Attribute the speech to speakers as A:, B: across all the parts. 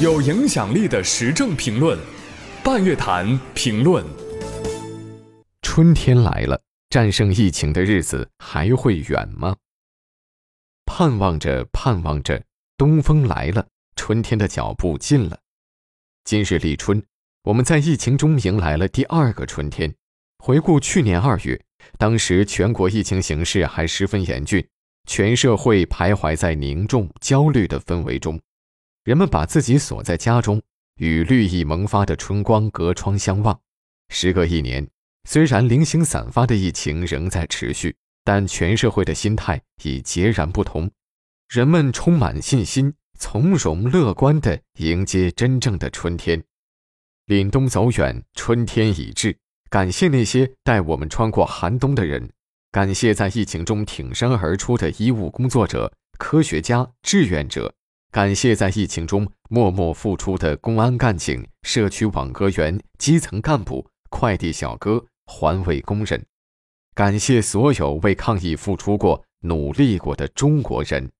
A: 有影响力的时政评论，半月谈评论。
B: 春天来了，战胜疫情的日子还会远吗？盼望着，盼望着，东风来了，春天的脚步近了。今日立春，我们在疫情中迎来了第二个春天。回顾去年二月，当时全国疫情形势还十分严峻，全社会徘徊在凝重、焦虑的氛围中。人们把自己锁在家中，与绿意萌发的春光隔窗相望。时隔一年，虽然零星散发的疫情仍在持续，但全社会的心态已截然不同。人们充满信心，从容乐观地迎接真正的春天。凛冬走远，春天已至。感谢那些带我们穿过寒冬的人，感谢在疫情中挺身而出的医务工作者、科学家、志愿者。感谢在疫情中默默付出的公安干警、社区网格员、基层干部、快递小哥、环卫工人，感谢所有为抗疫付出过、努力过的中国人。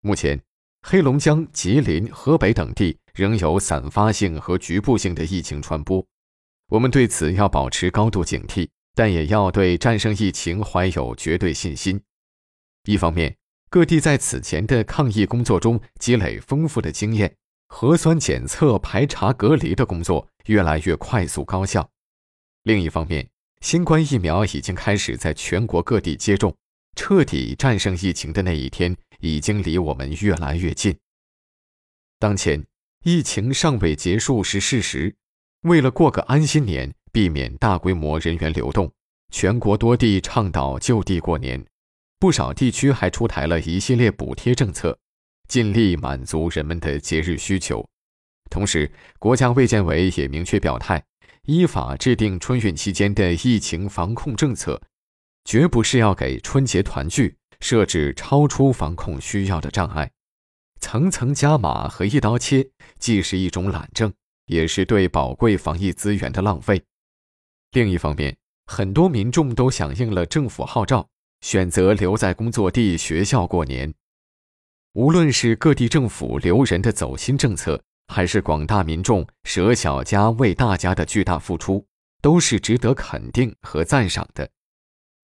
B: 目前，黑龙江、吉林、河北等地仍有散发性和局部性的疫情传播，我们对此要保持高度警惕，但也要对战胜疫情怀有绝对信心。一方面，各地在此前的抗疫工作中积累丰富的经验，核酸检测、排查、隔离的工作越来越快速高效。另一方面，新冠疫苗已经开始在全国各地接种，彻底战胜疫情的那一天已经离我们越来越近。当前，疫情尚未结束是事实，为了过个安心年，避免大规模人员流动，全国多地倡导就地过年。不少地区还出台了一系列补贴政策，尽力满足人们的节日需求。同时，国家卫健委也明确表态，依法制定春运期间的疫情防控政策，绝不是要给春节团聚设置超出防控需要的障碍。层层加码和一刀切，既是一种懒政，也是对宝贵防疫资源的浪费。另一方面，很多民众都响应了政府号召。选择留在工作地、学校过年，无论是各地政府留人的走心政策，还是广大民众舍小家为大家的巨大付出，都是值得肯定和赞赏的。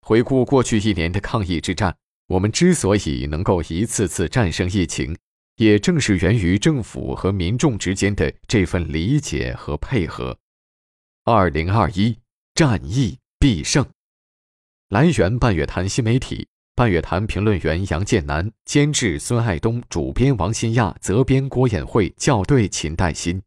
B: 回顾过去一年的抗疫之战，我们之所以能够一次次战胜疫情，也正是源于政府和民众之间的这份理解和配合。二零二一，战役必胜。来源：半月谈新媒体，半月谈评论员杨建南，监制孙爱东，主编王新亚，责编郭艳慧，校对秦代新。